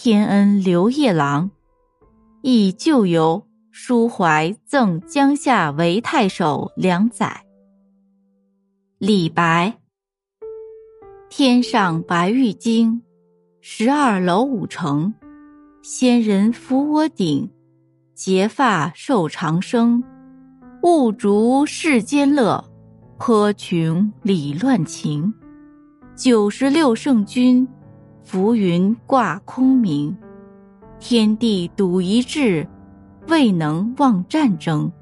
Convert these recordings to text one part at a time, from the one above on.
天恩留夜郎，忆旧游，抒怀赠江夏韦太守梁载。李白。天上白玉京，十二楼五城，仙人扶我顶，结发受长生。雾逐世间乐，颇穷理乱情。九十六圣君。浮云挂空明，天地笃一志，未能忘战争。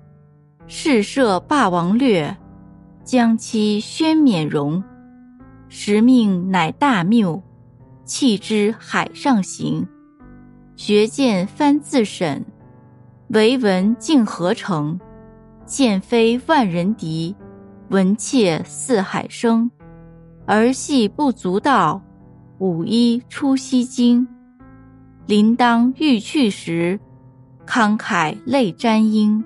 誓设霸王略，将期宣冕荣。时命乃大谬，弃之海上行。学剑翻自审，唯闻竟何成？剑非万人敌，闻切似海声。儿戏不足道。五一出西京，临当欲去时，慷慨泪沾缨。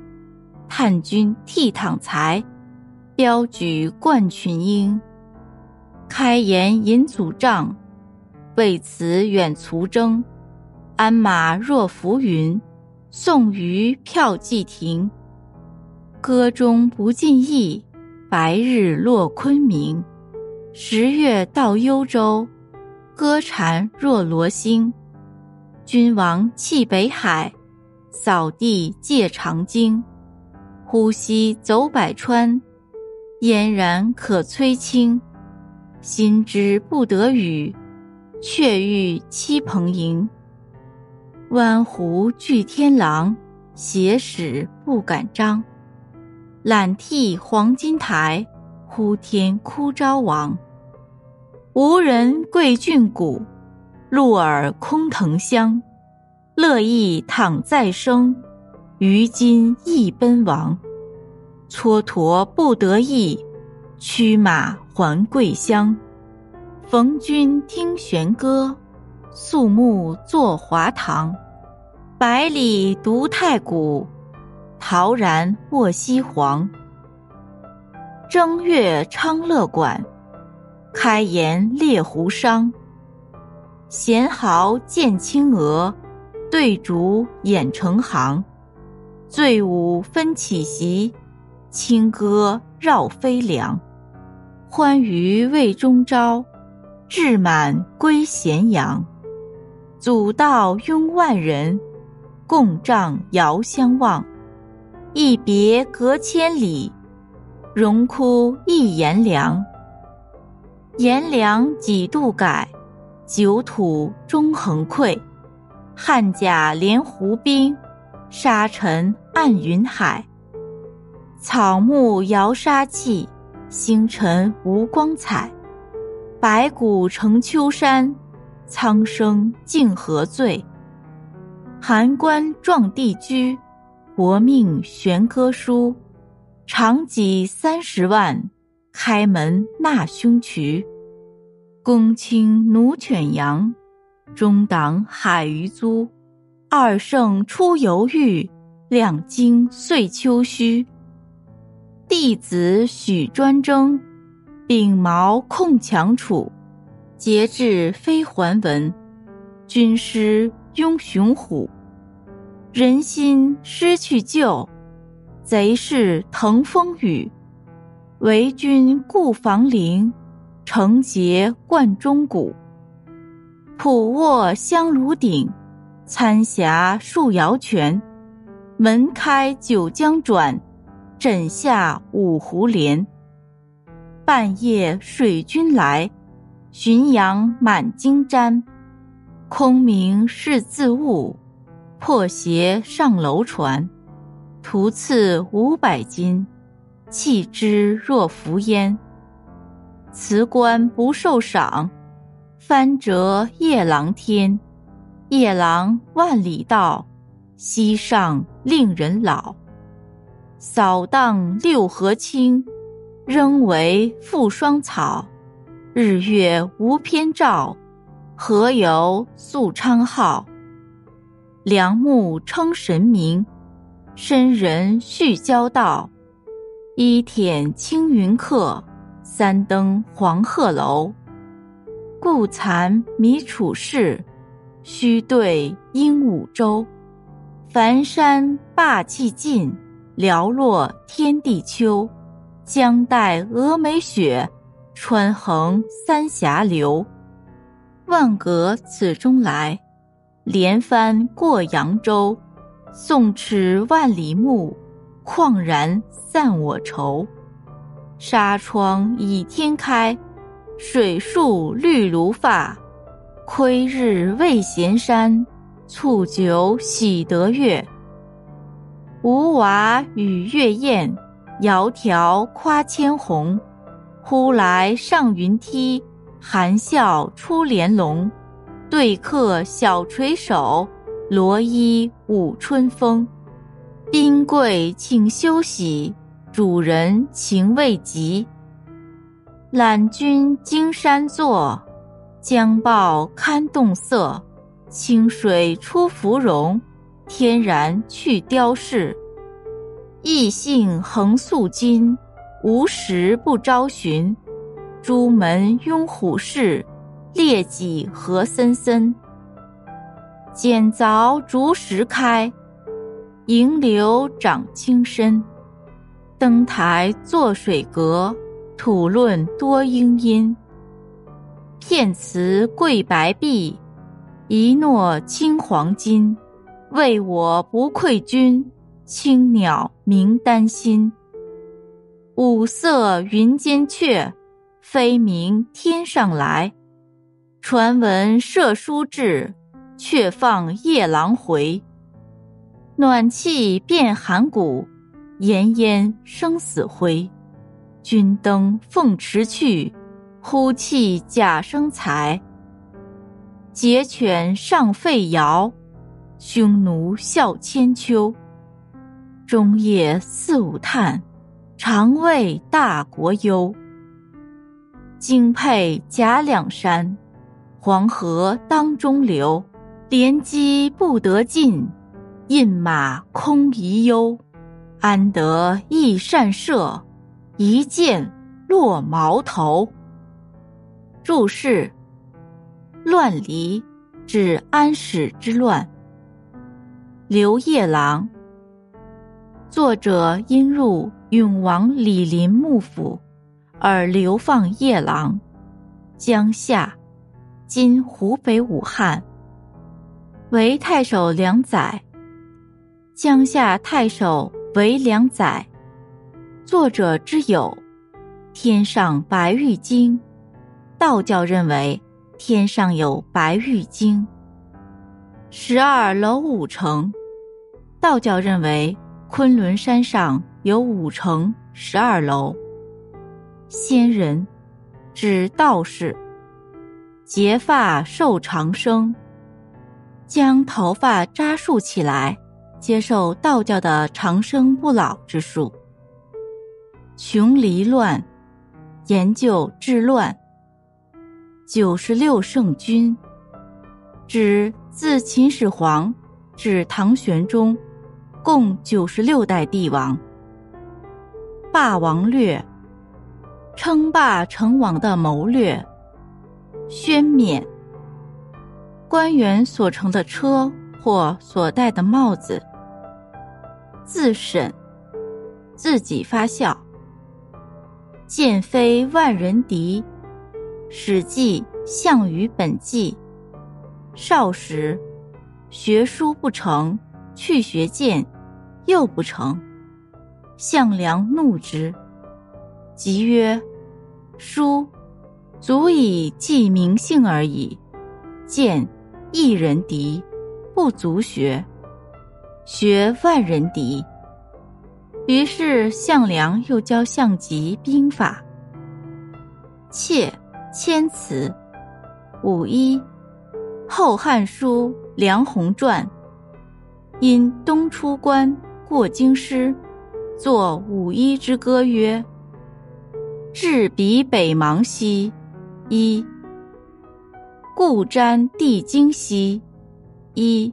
叹君倜傥才，标举冠群英。开颜引祖帐，为此远卒征。鞍马若浮云，送余票骑停。歌中不尽意，白日落昆明。十月到幽州。歌蝉若罗星，君王弃北海，扫地借长鲸。呼吸走百川，嫣然可摧青。心知不得语，却欲栖蓬营。湾湖聚天狼，挟使不敢张。揽替黄金台，呼天哭昭王。无人贵峻谷，鹿耳空藤香。乐意躺再生，于今亦奔亡。蹉跎不得意，驱马还桂乡。逢君听弦歌，肃穆坐华堂。百里独太古，陶然卧西皇。正月昌乐馆。开颜猎狐商，闲豪见青娥，对竹掩成行。醉舞分绮席，清歌绕飞梁。欢娱未中朝，志满归咸阳。祖道拥万人，共帐遥相望。一别隔千里，荣枯一炎凉。炎凉几度改，九土终横溃。汉甲连湖滨，沙尘暗云海。草木摇杀气，星辰无光彩。白骨成秋山，苍生竟何罪？函关壮地居，薄命悬歌书。长戟三十万。开门纳凶渠，公卿奴犬羊，中党海鱼租。二圣出游豫，两京岁秋墟。弟子许专征，秉矛控强楚。节制非还文，军师拥雄虎。人心失去旧，贼势腾风雨。为君固房陵，承节贯中谷。俯卧香炉顶，参霞树摇泉。门开九江转，枕下五湖连。半夜水军来，浔阳满京瞻。空明是自误，破鞋上楼船。徒赐五百金。弃之若浮烟，辞官不受赏，翻折夜郎天。夜郎万里道，溪上令人老。扫荡六合清，仍为复霜草。日月无偏照，何由宿昌号？良木称神明，深人续交道。一舔青云客，三登黄鹤楼。故残迷处士，须对鹦鹉洲。凡山霸气尽，寥落天地秋。江带峨眉雪，川横三峡流。万舸此中来，连帆过扬州。送驰万里目，旷然散我愁。纱窗倚天开。水树绿如发，窥日未闲山，促酒喜得月。吴娃与月宴，窈窕夸千红。忽来上云梯，含笑出帘笼。对客小垂手，罗衣舞春风。宾贵请休息，主人情未及。揽君金山坐，江抱堪动色。清水出芙蓉，天然去雕饰。异性横素金，无时不招寻。朱门拥虎视，列戟何森森。剪凿竹石开，银流长青深。登台作水阁。土论多英音，片词贵白璧，一诺轻黄金。为我不愧君，青鸟鸣丹心。五色云间雀，飞鸣天上来。传闻射书至，却放夜郎回。暖气变寒骨，炎烟生死灰。君登凤池去，呼气假生财。桀犬上沸窑，匈奴笑千秋。中夜四五叹，常为大国忧。京沛甲两山，黄河当中流。连机不得进，印马空遗忧。安得益善射？一箭落矛头。注释：乱离指安史之乱。刘夜郎，作者因入永王李林幕府，而流放夜郎，江夏（今湖北武汉），为太守两载。江夏太守为两载。作者之有：天上白玉京，道教认为天上有白玉京；十二楼五城，道教认为昆仑山上有五城十二楼。仙人指道士，结发受长生，将头发扎束起来，接受道教的长生不老之术。穷离乱，研究治乱。九十六圣君，指自秦始皇至唐玄宗，共九十六代帝王。霸王略，称霸成王的谋略。宣冕，官员所乘的车或所戴的帽子。自审，自己发笑。剑飞万人敌，《史记·项羽本纪》。少时，学书不成，去学剑，又不成。项梁怒之，即曰：“书，足以记名姓而已；剑，一人敌，不足学。学万人敌。”于是项梁又教项籍兵法。切，千词，五一，《后汉书·梁鸿传》，因东出关过京师，作五一之歌曰：“至彼北邙兮，一；故瞻帝京兮，一；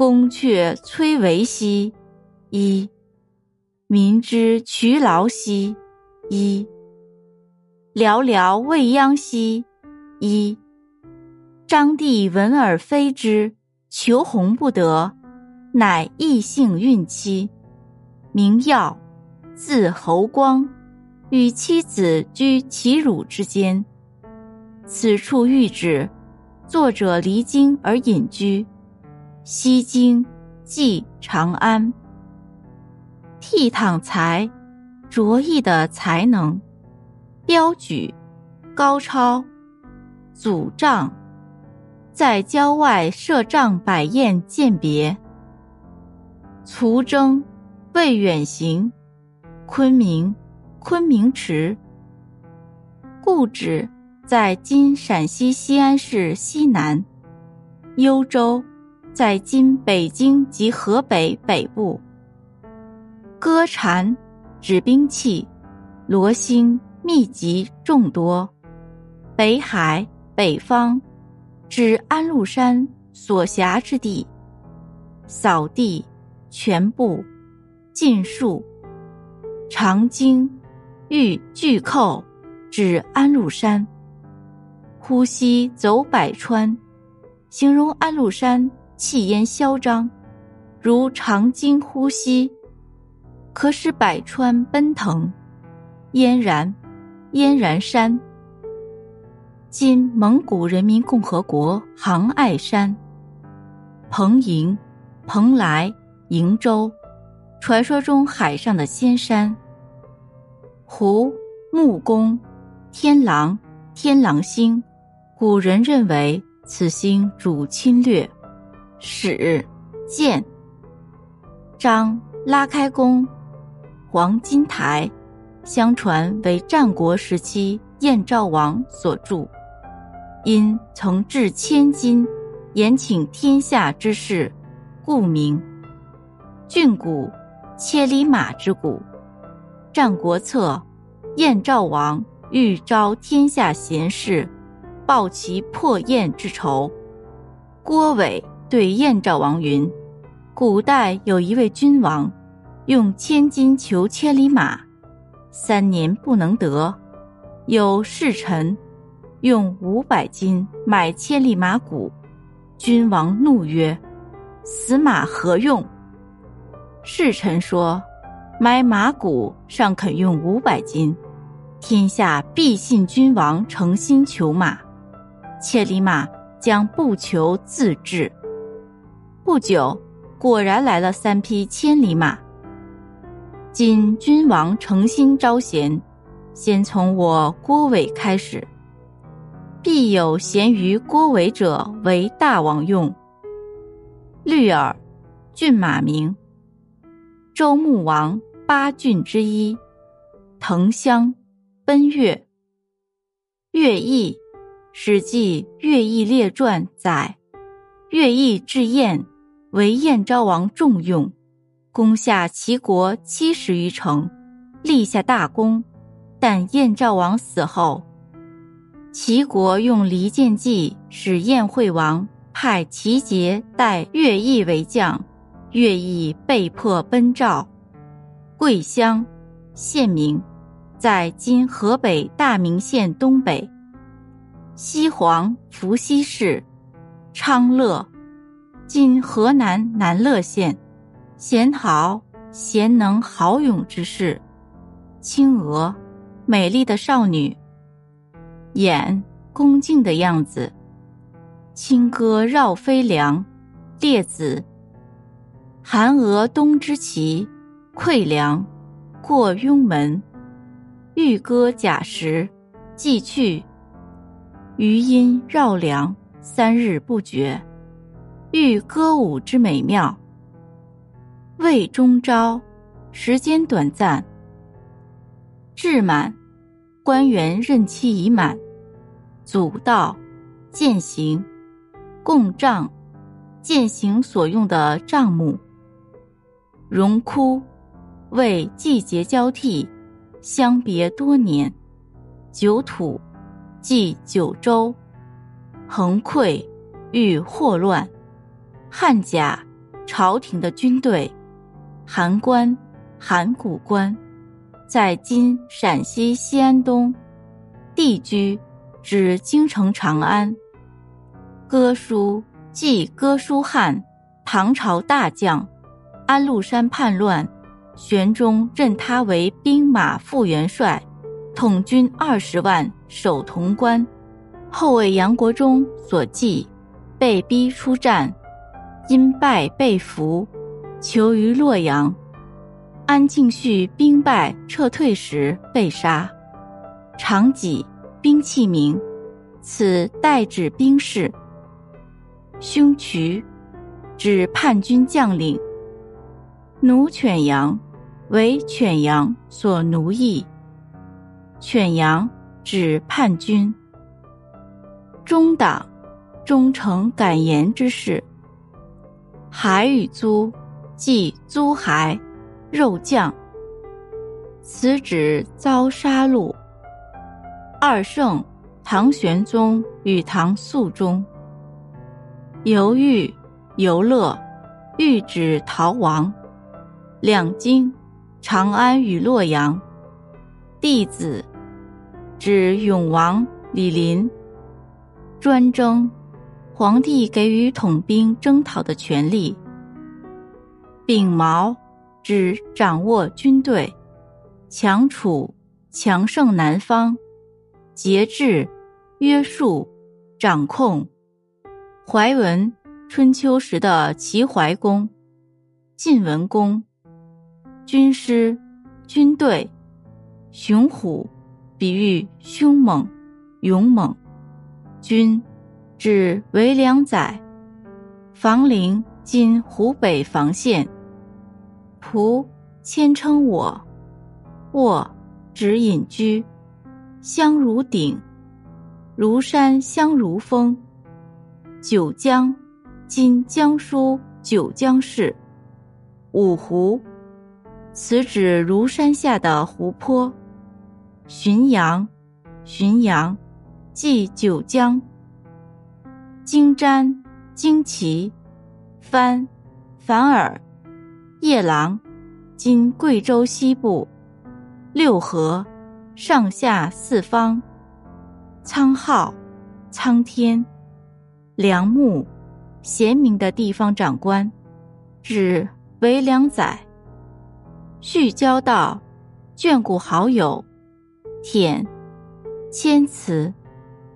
宫阙崔嵬兮，一；民之劬劳兮，一；寥寥未央兮，一。”张帝闻而非之，求鸿不得，乃异姓孕妻，名耀，字侯光，与妻子居齐鲁之间。此处喻指作者离京而隐居，西京即长安。倜傥才，卓异的才能，标举，高超，祖帐。在郊外设帐摆宴饯别，卒征未远行，昆明昆明池。故址在今陕西西安市西南，幽州在今北京及河北北部。歌禅指兵器，罗星密集众多，北海北方。指安禄山所辖之地，扫地全部尽数。长经欲巨寇，指安禄山。呼吸走百川，形容安禄山气焰嚣张，如长鲸呼吸，可使百川奔腾。嫣然，嫣然山。今蒙古人民共和国杭爱山，彭营、蓬莱、瀛洲，传说中海上的仙山。胡、木工、天狼、天狼星，古人认为此星主侵略。史、建、张拉开弓、黄金台，相传为战国时期燕赵王所筑。因曾置千金，延请天下之事，故名。郡谷，千里马之谷。《战国策》，燕赵王欲招天下贤士，报其破燕之仇。郭伟对燕赵王云：“古代有一位君王，用千金求千里马，三年不能得。有侍臣。”用五百金买千里马骨，君王怒曰：“死马何用？”侍臣说：“买马骨尚肯用五百金，天下必信君王诚心求马，千里马将不求自至。”不久，果然来了三匹千里马。今君王诚心招贤，先从我郭伟开始。必有贤于郭伟者为大王用。绿耳，骏马名。周穆王八骏之一。腾乡，奔月。乐毅，《史记·乐毅列传》载，乐毅至燕，为燕昭王重用，攻下齐国七十余城，立下大功。但燕昭王死后。齐国用离间计，使燕惠王派齐杰代乐毅为将，乐毅被迫奔赵。桂乡，县名，在今河北大名县东北。西黄，伏羲氏，昌乐，今河南南乐县。贤豪，贤能豪勇之士。青娥，美丽的少女。眼恭敬的样子，清歌绕飞梁，列子。韩娥东之旗，溃梁，过雍门。玉歌甲时，既去。余音绕梁，三日不绝。欲歌舞之美妙。魏中朝，时间短暂。至满。官员任期已满，祖道，践行，共帐，践行所用的帐目。荣枯，为季节交替，相别多年。九土，即九州。横溃，遇祸乱。汉甲，朝廷的军队。函关，函谷关，在今陕西西安东。地居，指京城长安。哥舒，即哥舒翰，唐朝大将。安禄山叛乱，玄宗任他为兵马副元帅，统军二十万，守潼关。后为杨国忠所忌，被逼出战，因败被俘。囚于洛阳，安庆绪兵败撤退时被杀。长戟，兵器名，此代指兵士。凶渠，指叛军将领。奴犬羊，为犬羊所奴役。犬羊指叛军。忠党，忠诚敢言之士。海与租。即租孩，肉酱。此指遭杀戮。二圣，唐玄宗与唐肃宗。游豫，游乐，欲指逃亡。两京，长安与洛阳。弟子，指永王李璘。专征，皇帝给予统兵征讨的权利。秉毛，指掌握军队；强楚，强盛南方；节制，约束，掌控。怀文，春秋时的齐怀公；晋文公。军师，军队。雄虎，比喻凶猛、勇猛。军，指为良宰。房陵，今湖北房县。仆，谦称我；卧，指隐居。相如鼎，如山相如峰。九江，今江苏九江市。五湖，此指庐山下的湖泊。浔阳，浔阳，即九江。金瞻，旌旗。番，反耳。夜郎，今贵州西部；六合，上下四方；苍浩，苍天；良木，贤明的地方长官，指为良宰；续交道，眷顾好友；舔，谦辞；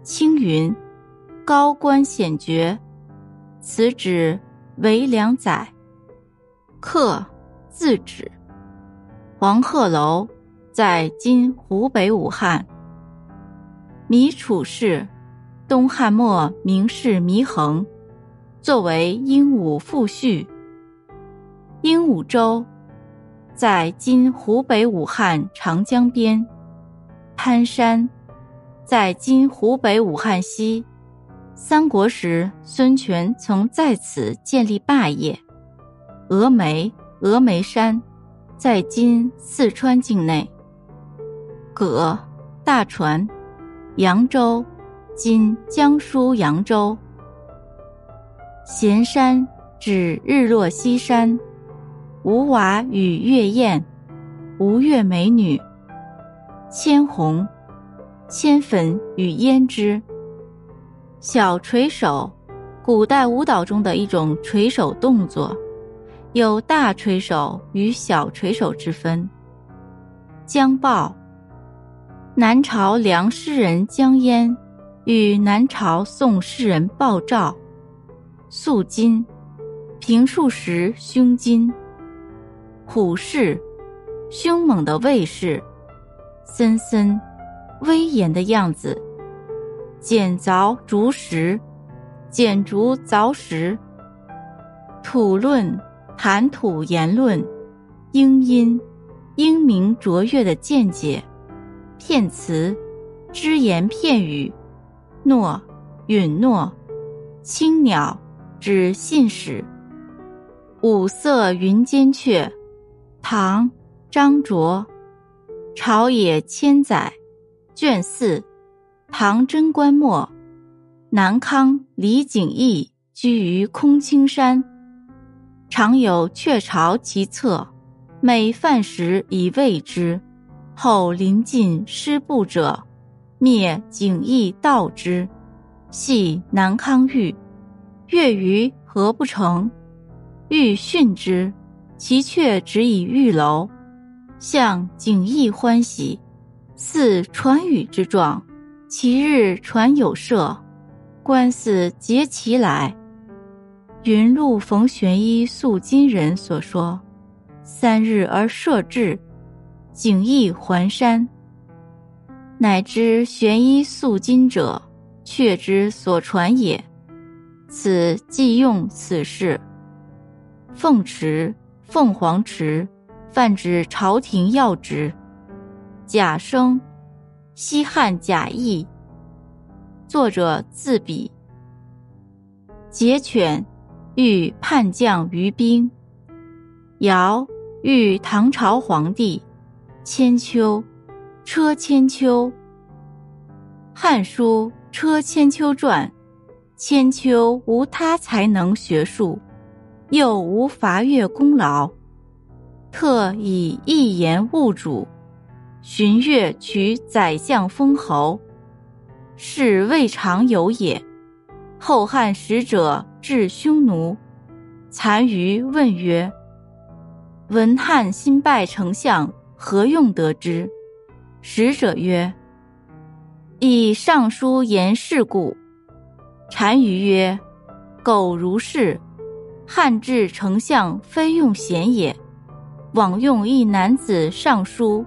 青云，高官显爵，此指为良宰。客，字指。黄鹤楼，在今湖北武汉。米楚氏，东汉末名士祢衡，作为鹦鹉父婿。鹦鹉洲，在今湖北武汉长江边。潘山，在今湖北武汉西。三国时，孙权曾在此建立霸业。峨眉，峨眉山，在今四川境内。葛，大船，扬州，今江苏扬州。闲山，指日落西山。吴娃与月燕，吴越美女。千红，千粉与胭脂。小垂手，古代舞蹈中的一种垂手动作。有大垂手与小垂手之分。江报，南朝梁诗人江淹与南朝宋诗人鲍照。素金，平竖时胸襟。虎视，凶猛的卫士。森森，威严的样子。剪凿竹石，剪竹凿石。土论。谈吐言论，英音，英明卓越的见解，片词，只言片语，诺，允诺，青鸟，指信使。五色云间雀，唐·张卓。朝野千载，卷四，唐贞观末。南康李景义居于空青山，常有雀巢其侧，每饭食以喂之。后临近失步者，灭景义盗之，系南康玉。月余何不成？欲训之，其却止以玉楼。向景义欢喜，似传语之状。其日传有射，观似结其来。云路逢玄衣素金人所说，三日而射至。景义还山，乃知玄衣素金者，却之所传也。此即用此事。凤池、凤凰池，泛指朝廷要职。贾生，西汉贾谊。作者自比。节犬，欲叛将于兵。尧，欲唐朝皇帝。千秋，车千秋。《汉书·车千秋传》：千秋无他才能学术，又无伐越功劳，特以一言误主，寻越取宰相封侯，是未尝有也。后汉使者至匈奴，单于问曰：“闻汉新拜丞相。”何用得之？使者曰：“以尚书言事故。”单于曰：“苟如是，汉至丞相非用贤也，枉用一男子尚书，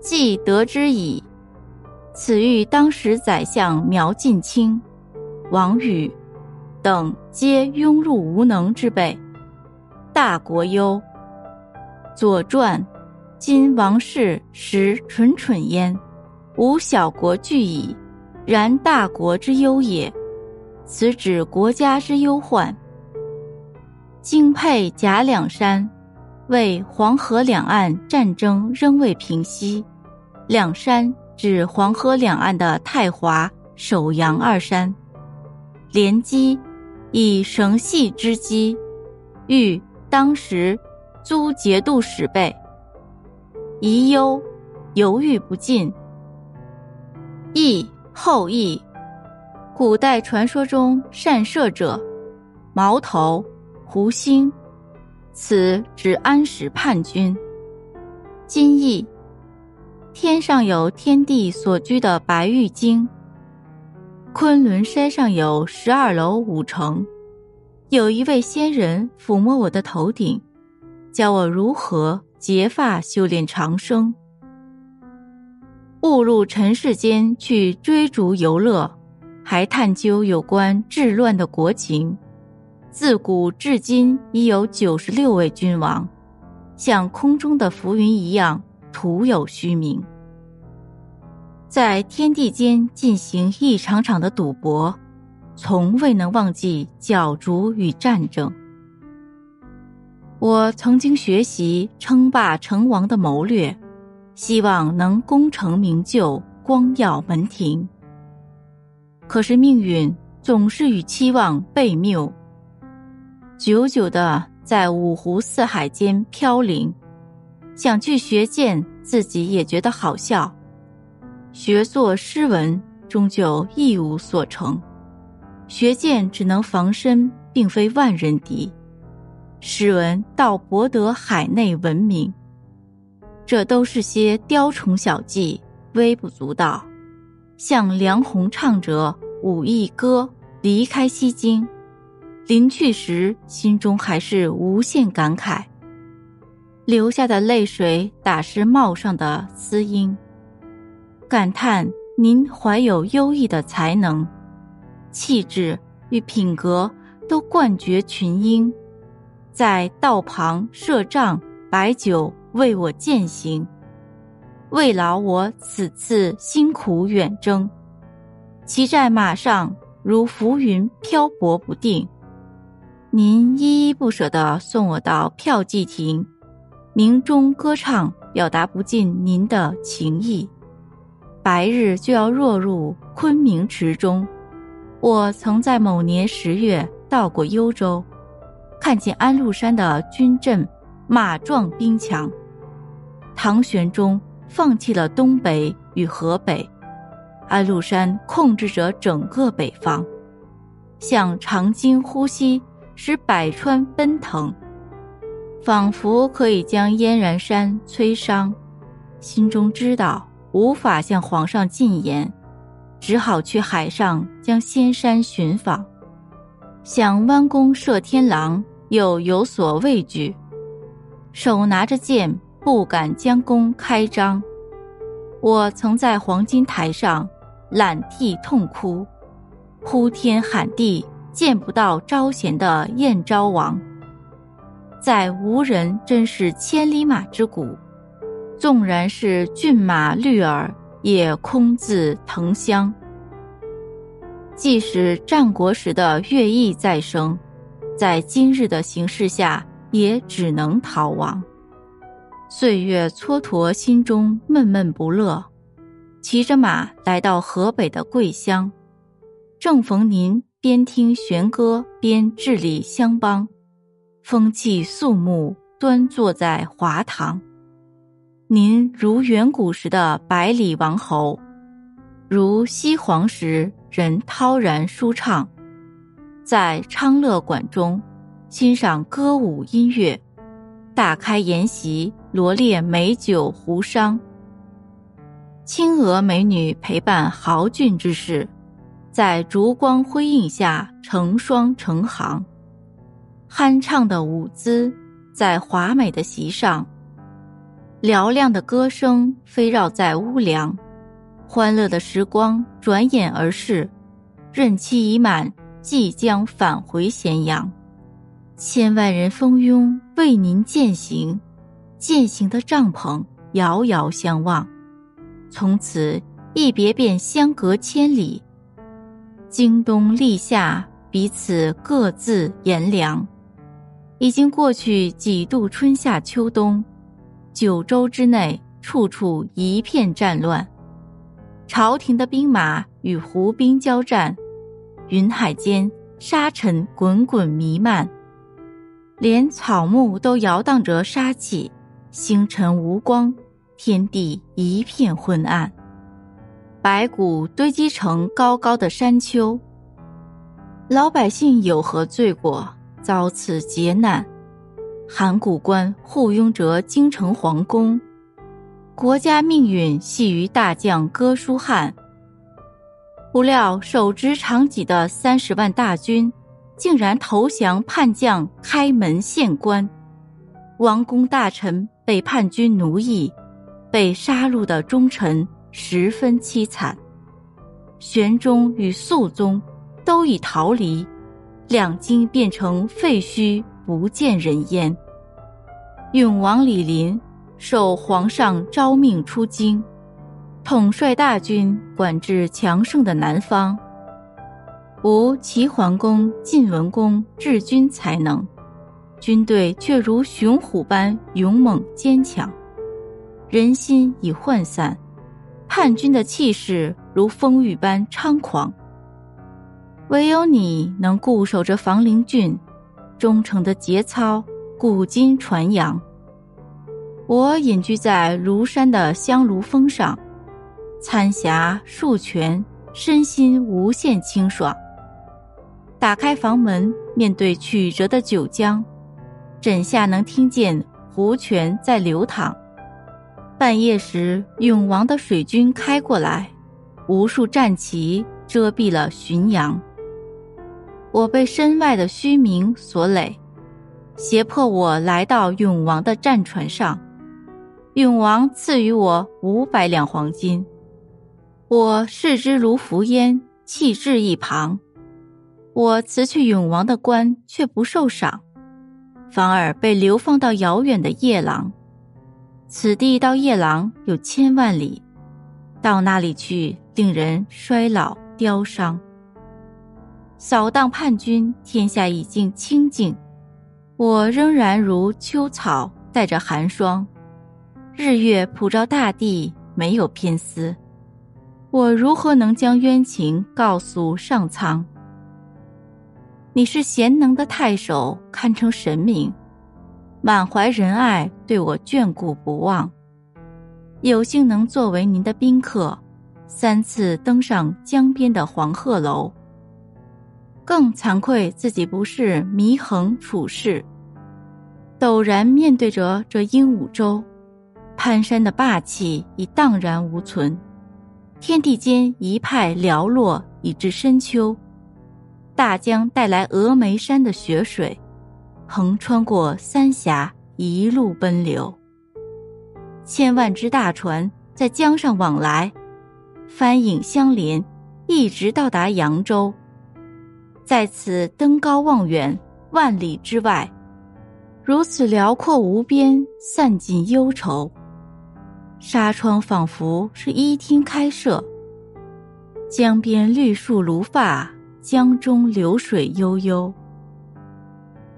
既得之矣。此欲当时宰相苗晋卿、王宇等皆庸碌无能之辈，大国忧。”《左传》。今王室实蠢蠢焉，无小国惧矣。然大国之忧也，此指国家之忧患。京沛甲两山，为黄河两岸战争仍未平息。两山指黄河两岸的太华、首阳二山。连击，以绳系之机，欲当时租节度使备。疑忧，犹豫不进。羿后羿，古代传说中善射者，矛头胡星，此指安史叛军。今羿，天上有天帝所居的白玉京，昆仑山上有十二楼五城，有一位仙人抚摸我的头顶，教我如何。结发修炼长生，误入尘世间去追逐游乐，还探究有关治乱的国情。自古至今已有九十六位君王，像空中的浮云一样，徒有虚名。在天地间进行一场场的赌博，从未能忘记角逐与战争。我曾经学习称霸成王的谋略，希望能功成名就、光耀门庭。可是命运总是与期望背谬，久久的在五湖四海间飘零。想去学剑，自己也觉得好笑；学作诗文，终究一无所成。学剑只能防身，并非万人敌。诗文倒博得海内闻名，这都是些雕虫小技，微不足道。像梁鸿唱着《武艺歌》，离开西京，临去时心中还是无限感慨，流下的泪水打湿帽上的丝缨，感叹您怀有优异的才能，气质与品格都冠绝群英。在道旁设帐摆酒为我饯行，慰劳我此次辛苦远征。骑在马上如浮云漂泊不定。您依依不舍地送我到票记亭，鸣钟歌唱，表达不尽您的情意。白日就要落入昆明池中。我曾在某年十月到过幽州，看见安禄山的军阵马壮兵强。唐玄宗放弃了东北与河北，安禄山控制着整个北方，向长津呼吸，使百川奔腾，仿佛可以将燕然山摧伤。心中知道无法向皇上进言。只好去海上将仙山寻访，想弯弓射天狼，又有所畏惧，手拿着剑，不敢将弓开张。我曾在黄金台上揽涕痛哭，呼天喊地，见不到招贤的燕昭王，在无人真是千里马之谷，纵然是骏马绿耳。也空自腾香。即使战国时的乐毅再生，在今日的形势下，也只能逃亡。岁月蹉跎，心中闷闷不乐。骑着马来到河北的桂乡，正逢您边听弦歌边治理乡邦，风气肃穆，端坐在华堂。您如远古时的百里王侯，如西皇时人涛然舒畅，在昌乐馆中欣赏歌舞音乐，大开筵席，罗列美酒壶觞，青娥美女陪伴豪俊之士，在烛光辉映下成双成行，酣畅的舞姿在华美的席上。嘹亮的歌声飞绕在屋梁，欢乐的时光转眼而逝，任期已满，即将返回咸阳。千万人蜂拥为您饯行，饯行的帐篷遥遥相望，从此一别便相隔千里。京东立夏，彼此各自炎凉，已经过去几度春夏秋冬。九州之内，处处一片战乱，朝廷的兵马与胡兵交战，云海间沙尘滚滚弥漫，连草木都摇荡着杀气，星辰无光，天地一片昏暗，白骨堆积成高高的山丘，老百姓有何罪过，遭此劫难？函谷关护拥着京城皇宫，国家命运系于大将哥舒翰。不料手执长戟的三十万大军，竟然投降叛将开门县官，王公大臣被叛军奴役，被杀戮的忠臣十分凄惨。玄宗与肃宗都已逃离，两京变成废墟。不见人烟。永王李璘受皇上诏命出京，统帅大军管制强盛的南方。无齐桓公、晋文公治军才能，军队却如雄虎般勇猛坚强。人心已涣散，叛军的气势如风雨般猖狂。唯有你能固守着房陵郡。忠诚的节操，古今传扬。我隐居在庐山的香炉峰上，参霞漱泉，身心无限清爽。打开房门，面对曲折的九江，枕下能听见湖泉在流淌。半夜时，永王的水军开过来，无数战旗遮蔽了浔阳。我被身外的虚名所累，胁迫我来到永王的战船上。永王赐予我五百两黄金，我视之如浮烟，弃置一旁。我辞去永王的官，却不受赏，反而被流放到遥远的夜郎。此地到夜郎有千万里，到那里去令人衰老凋伤。扫荡叛军，天下已经清净，我仍然如秋草带着寒霜，日月普照大地，没有偏私。我如何能将冤情告诉上苍？你是贤能的太守，堪称神明，满怀仁爱，对我眷顾不忘。有幸能作为您的宾客，三次登上江边的黄鹤楼。更惭愧自己不是祢衡处世，陡然面对着这鹦鹉洲，潘山的霸气已荡然无存，天地间一派寥落，以至深秋。大江带来峨眉山的雪水，横穿过三峡，一路奔流。千万只大船在江上往来，帆影相连，一直到达扬州。在此登高望远，万里之外，如此辽阔无边，散尽忧愁。纱窗仿佛是一厅开设，江边绿树如发。江中流水悠悠，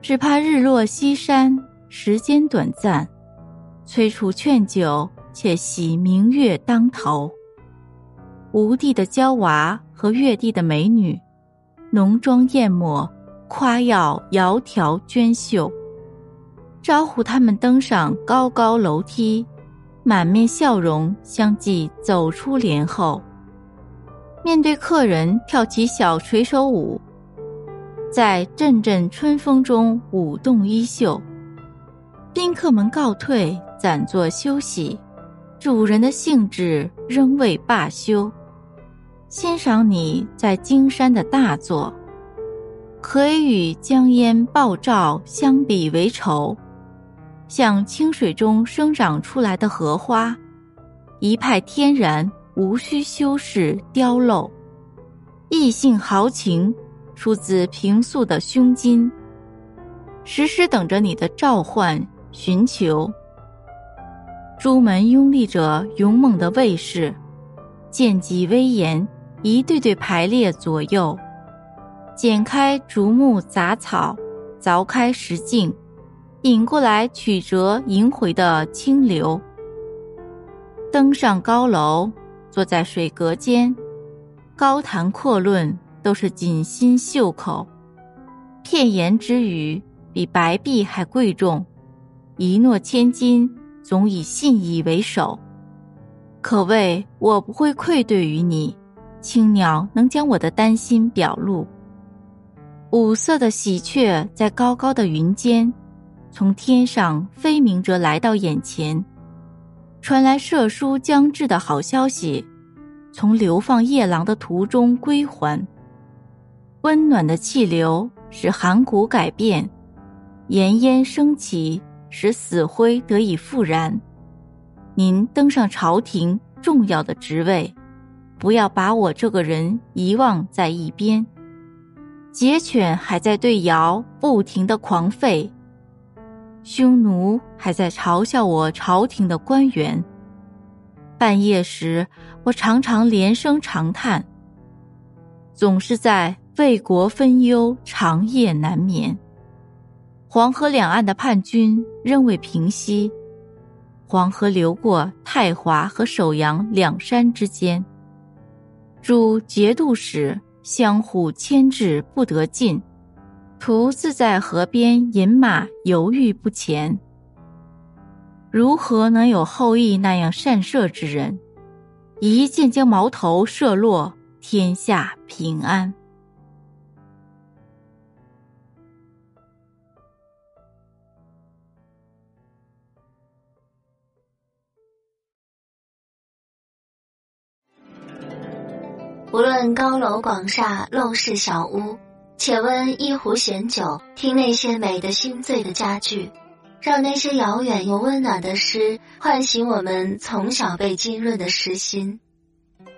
只怕日落西山，时间短暂。催促劝酒，且喜明月当头。吴地的娇娃和越地的美女，浓妆艳抹，夸耀窈窕娟秀，招呼他们登上高高楼梯，满面笑容相继走出帘后。面对客人跳起小垂手舞，在阵阵春风中舞动衣袖。宾客们告退，暂作休息。主人的兴致仍未罢休，欣赏你在金山的大作，可以与江烟爆照相比为仇。像清水中生长出来的荷花，一派天然。无需修饰雕镂，异性豪情出自平素的胸襟，时时等着你的召唤寻求。朱门拥立着勇猛的卫士，剑戟威严，一对对排列左右，剪开竹木杂草，凿开石径，引过来曲折萦回的清流。登上高楼。坐在水阁间，高谈阔论都是锦心绣口，片言之语比白璧还贵重，一诺千金总以信义为首。可谓我不会愧对于你，青鸟能将我的担心表露。五色的喜鹊在高高的云间，从天上飞鸣着来到眼前。传来射书将至的好消息，从流放夜郎的途中归还。温暖的气流使寒谷改变，炎烟升起，使死灰得以复燃。您登上朝廷重要的职位，不要把我这个人遗忘在一边。桀犬还在对尧不停的狂吠。匈奴还在嘲笑我朝廷的官员。半夜时，我常常连声长叹，总是在为国分忧，长夜难眠。黄河两岸的叛军仍未平息，黄河流过太华和首阳两山之间，诸节度使相互牵制不得进。徒自在河边饮马，犹豫不前。如何能有后羿那样善射之人？一箭将矛头射落，天下平安。无论高楼广厦，陋室小屋。且温一壶闲酒，听那些美的心醉的佳句，让那些遥远又温暖的诗唤醒我们从小被浸润的诗心。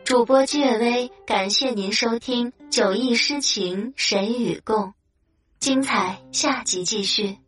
主播居月微，感谢您收听《酒意诗情谁与共》，精彩下集继续。